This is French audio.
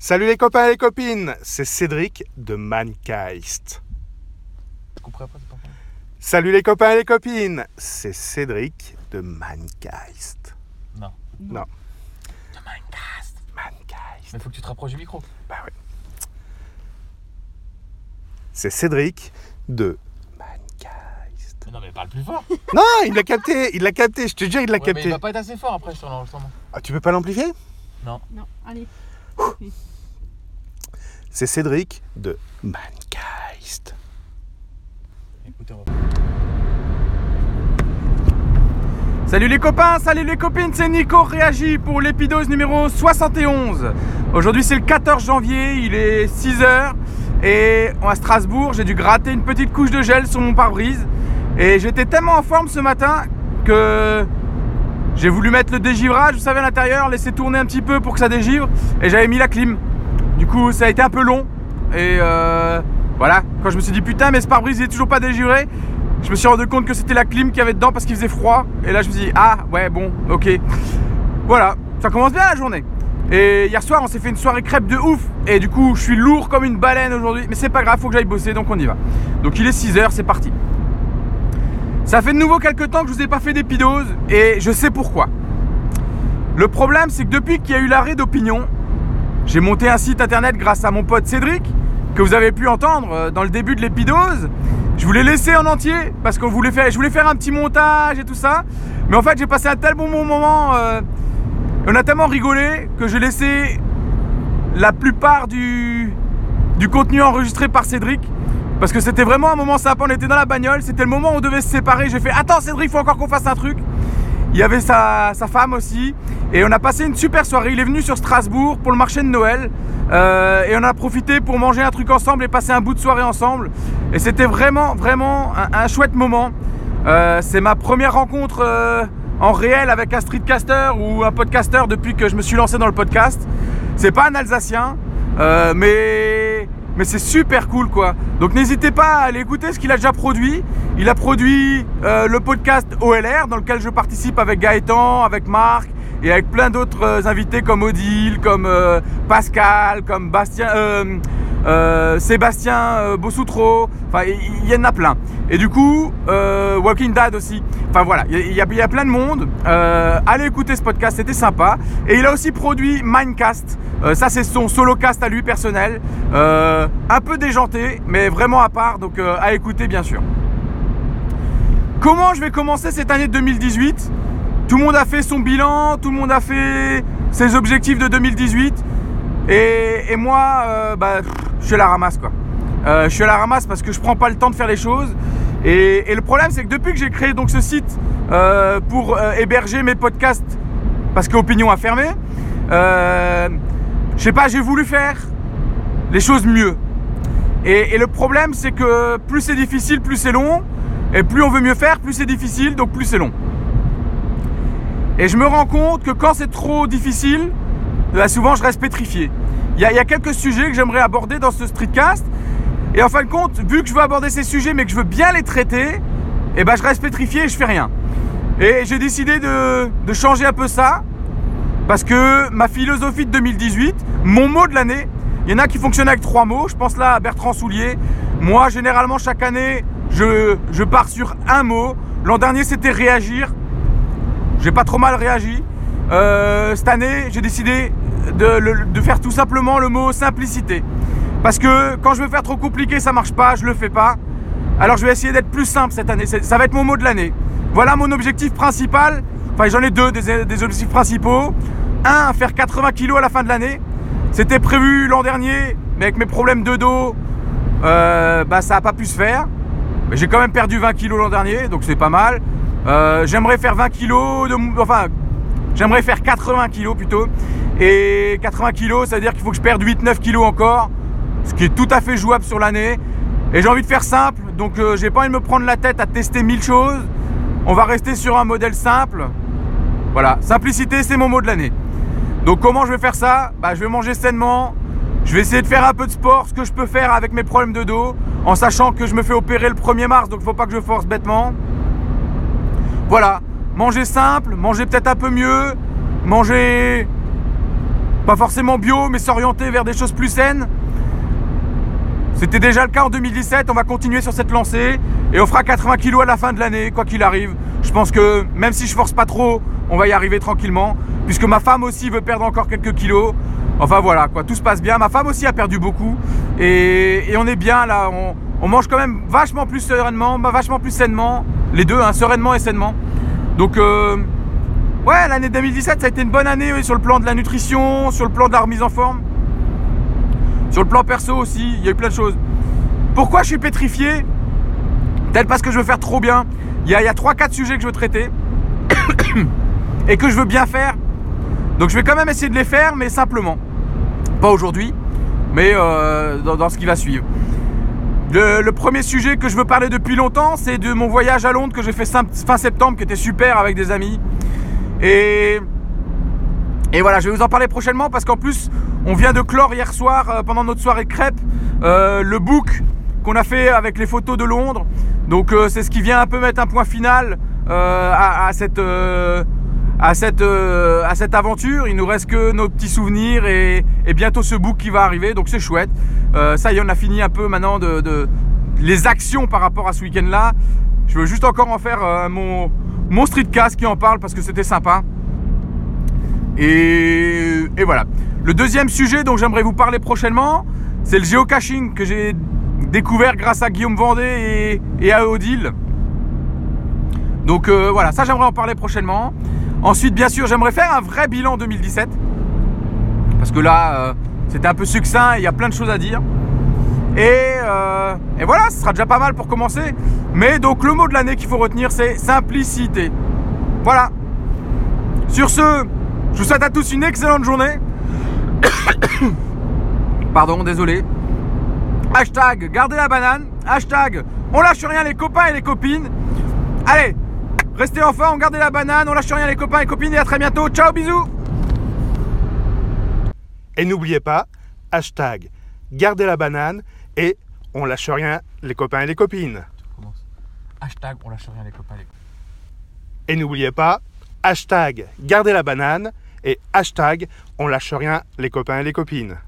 Salut les copains et les copines, c'est Cédric de grave. Salut les copains et les copines, c'est Cédric de Mankeist. Non. Non, De Minecast. Mankeist. Mais faut que tu te rapproches du micro. Bah ouais. C'est Cédric de Mankeist. Mais non, mais parle plus fort. Non, il l'a capté, il l'a capté, je te jure, il l'a Ouais, mais il capté. va pas être assez fort après sur l'enregistrement. Ah, tu peux pas l'amplifier? Non. Non, allez. C'est Cédric de va. Salut les copains, salut les copines, c'est Nico Réagi pour l'épidose numéro 71. Aujourd'hui c'est le 14 janvier, il est 6h et à Strasbourg j'ai dû gratter une petite couche de gel sur mon pare-brise et j'étais tellement en forme ce matin que j'ai voulu mettre le dégivrage, vous savez à l'intérieur, laisser tourner un petit peu pour que ça dégivre et j'avais mis la clim. Du coup ça a été un peu long et euh, voilà, quand je me suis dit putain mais ce pare-brise il est toujours pas dégivré, je me suis rendu compte que c'était la clim qu'il y avait dedans parce qu'il faisait froid. Et là, je me suis dit, ah ouais, bon, ok. Voilà, ça commence bien la journée. Et hier soir, on s'est fait une soirée crêpe de ouf. Et du coup, je suis lourd comme une baleine aujourd'hui. Mais c'est pas grave, faut que j'aille bosser, donc on y va. Donc il est 6h, c'est parti. Ça fait de nouveau quelques temps que je vous ai pas fait d'épidose. Et je sais pourquoi. Le problème, c'est que depuis qu'il y a eu l'arrêt d'opinion, j'ai monté un site internet grâce à mon pote Cédric, que vous avez pu entendre euh, dans le début de l'épidose. Je voulais laisser en entier parce qu'on voulait faire, je voulais faire un petit montage et tout ça. Mais en fait, j'ai passé un tel bon moment, euh, on a tellement rigolé que j'ai laissé la plupart du, du contenu enregistré par Cédric. Parce que c'était vraiment un moment sympa, on était dans la bagnole, c'était le moment où on devait se séparer. J'ai fait Attends Cédric, il faut encore qu'on fasse un truc. Il y avait sa, femme aussi. Et on a passé une super soirée. Il est venu sur Strasbourg pour le marché de Noël. Euh, et on a profité pour manger un truc ensemble et passer un bout de soirée ensemble. Et c'était vraiment, vraiment un, chouette moment. Euh, c'est ma première rencontre euh, en réel avec un streetcaster ou un podcaster depuis que je me suis lancé dans le podcast. C'est pas un Alsacien, mais, mais c'est super cool quoi. Donc n'hésitez pas à aller écouter ce qu'il a déjà produit. Il a produit euh, le podcast OLR dans lequel je participe avec Gaëtan, avec Marc et avec plein d'autres euh, invités comme Odile, comme euh, Pascal, comme Bastien, Sébastien Bossoutreau. Enfin, il il y, en a plein. Et du coup, Walking Dad aussi. Enfin voilà, il y, a- plein de monde. Euh, allez écouter ce podcast, c'était sympa. Et il a aussi produit Mindcast. Euh, ça, c'est son solo cast à lui personnel. Euh, un peu déjanté, mais vraiment à part. Donc à écouter, bien sûr. Comment je vais commencer cette année 2018 Tout le monde a fait son bilan, tout le monde a fait ses objectifs de 2018. Et, moi, bah, je la ramasse quoi. Je suis la ramasse parce que je prends pas le temps de faire les choses. Et, le problème, c'est que depuis que j'ai créé donc ce site euh, pour euh, héberger mes podcasts, parce qu'Opinion a fermé, euh, je sais pas, j'ai voulu faire les choses mieux. Et, le problème, c'est que plus c'est difficile, plus c'est long. Et plus on veut mieux faire, plus c'est difficile, donc plus c'est long. Et je me rends compte que quand c'est trop difficile, bah, souvent je reste pétrifié. Il y a quelques sujets que j'aimerais aborder dans ce streetcast. Et en fin de compte, vu que je veux aborder ces sujets, mais que je veux bien les traiter, et ben je reste pétrifié et je fais rien. Et j'ai décidé de, changer un peu ça. Parce que ma philosophie de 2018, mon mot de l'année, il y en a qui fonctionnent avec trois mots. Je pense là à Bertrand Soulier. Moi, généralement, chaque année, je, pars sur un mot. L'an dernier, c'était réagir. J'ai pas trop mal réagi. Euh, cette année, j'ai décidé de faire tout simplement le mot simplicité. Parce que quand je veux faire trop compliqué, ça marche pas, je le fais pas. Alors je vais essayer d'être plus simple cette année. Ça va être mon mot de l'année. Voilà mon objectif principal. Enfin, j'en ai deux des, des objectifs principaux. Un, faire 80 kilos à la fin de l'année. C'était prévu l'an dernier, mais avec mes problèmes de dos, euh, bah, ça n'a pas pu se faire. Mais j'ai quand même perdu 20 kilos l'an dernier, donc c'est pas mal. Euh, j'aimerais faire 20 kilos, de, enfin, j'aimerais faire 80 kilos plutôt. Et 80 kilos, ça veut dire qu'il faut que je perde 8-9 kilos encore, ce qui est tout à fait jouable sur l'année. Et j'ai envie de faire simple, donc euh, j'ai pas envie de me prendre la tête à tester mille choses. On va rester sur un modèle simple. Voilà, simplicité, c'est mon mot de l'année. Donc comment je vais faire ça? Bah, Je vais manger sainement, je vais essayer de faire un peu de sport, ce que je peux faire avec mes problèmes de dos, en sachant que je me fais opérer le 1er mars, donc il faut pas que je force bêtement. Voilà, manger simple, manger peut-être un peu mieux, manger pas forcément bio, mais s'orienter vers des choses plus saines. C'était déjà le cas en 2017, on va continuer sur cette lancée et on fera 80 kg à la fin de l'année, quoi qu'il arrive. Je pense que même si je force pas trop, on va y arriver tranquillement, puisque ma femme aussi veut perdre encore quelques kilos. Enfin voilà, quoi, tout se passe bien. Ma femme aussi a perdu beaucoup et, on est bien là. On, mange quand même vachement plus sereinement, bah, vachement plus sainement, les deux, hein, sereinement et sainement. Donc euh, ouais, l'année 2017, ça a été une bonne année sur le plan de la nutrition, sur le plan de la remise en forme. Sur le plan perso aussi, il y a eu plein de choses. Pourquoi je suis pétrifié Peut-être parce que je veux faire trop bien. Il y a, 3-4 sujets que je veux traiter et que je veux bien faire. Donc je vais quand même essayer de les faire, mais simplement. Pas aujourd'hui, mais euh, dans, ce qui va suivre. Le, premier sujet que je veux parler depuis longtemps, c'est de mon voyage à Londres que j'ai fait fin septembre, qui était super avec des amis. Et, et voilà, je vais vous en parler prochainement parce qu'en plus, on vient de clore hier soir, euh, pendant notre soirée crêpe, euh, le book qu'on a fait avec les photos de Londres. Donc euh, c'est ce qui vient un peu mettre un point final à, cette à cette, à cette aventure. Il nous reste que nos petits souvenirs et, bientôt ce book qui va arriver. Donc c'est chouette. ça y est, on a fini un peu maintenant de, les actions par rapport à ce week-end-là. Je veux juste encore en faire mon, mon streetcast qui en parle parce que c'était sympa. Et, voilà. Le deuxième sujet dont j'aimerais vous parler prochainement, c'est le geocaching que j'ai découvert grâce à Guillaume Vendée et, à Odile. Donc euh, voilà, ça j'aimerais en parler prochainement. Ensuite, bien sûr, j'aimerais faire un vrai bilan 2017. Parce que là, euh, c'était un peu succinct, il y a plein de choses à dire. Euh, et, voilà, ce sera déjà pas mal pour commencer. Mais donc le mot de l'année qu'il faut retenir, c'est simplicité. Voilà. Sur ce, je vous souhaite à tous une excellente journée. Pardon, désolé. Hashtag gardez la banane. Hashtag on lâche rien les copains et les copines. Allez, restez en forme, gardez la banane, on lâche rien les copains et copines et à très bientôt. Ciao, bisous. Et n'oubliez pas, hashtag gardez la banane et on lâche rien les copains et les copines. Hashtag on lâche rien les copains et les copines. Et n'oubliez pas, hashtag gardez la banane et hashtag on lâche rien les copains et les copines.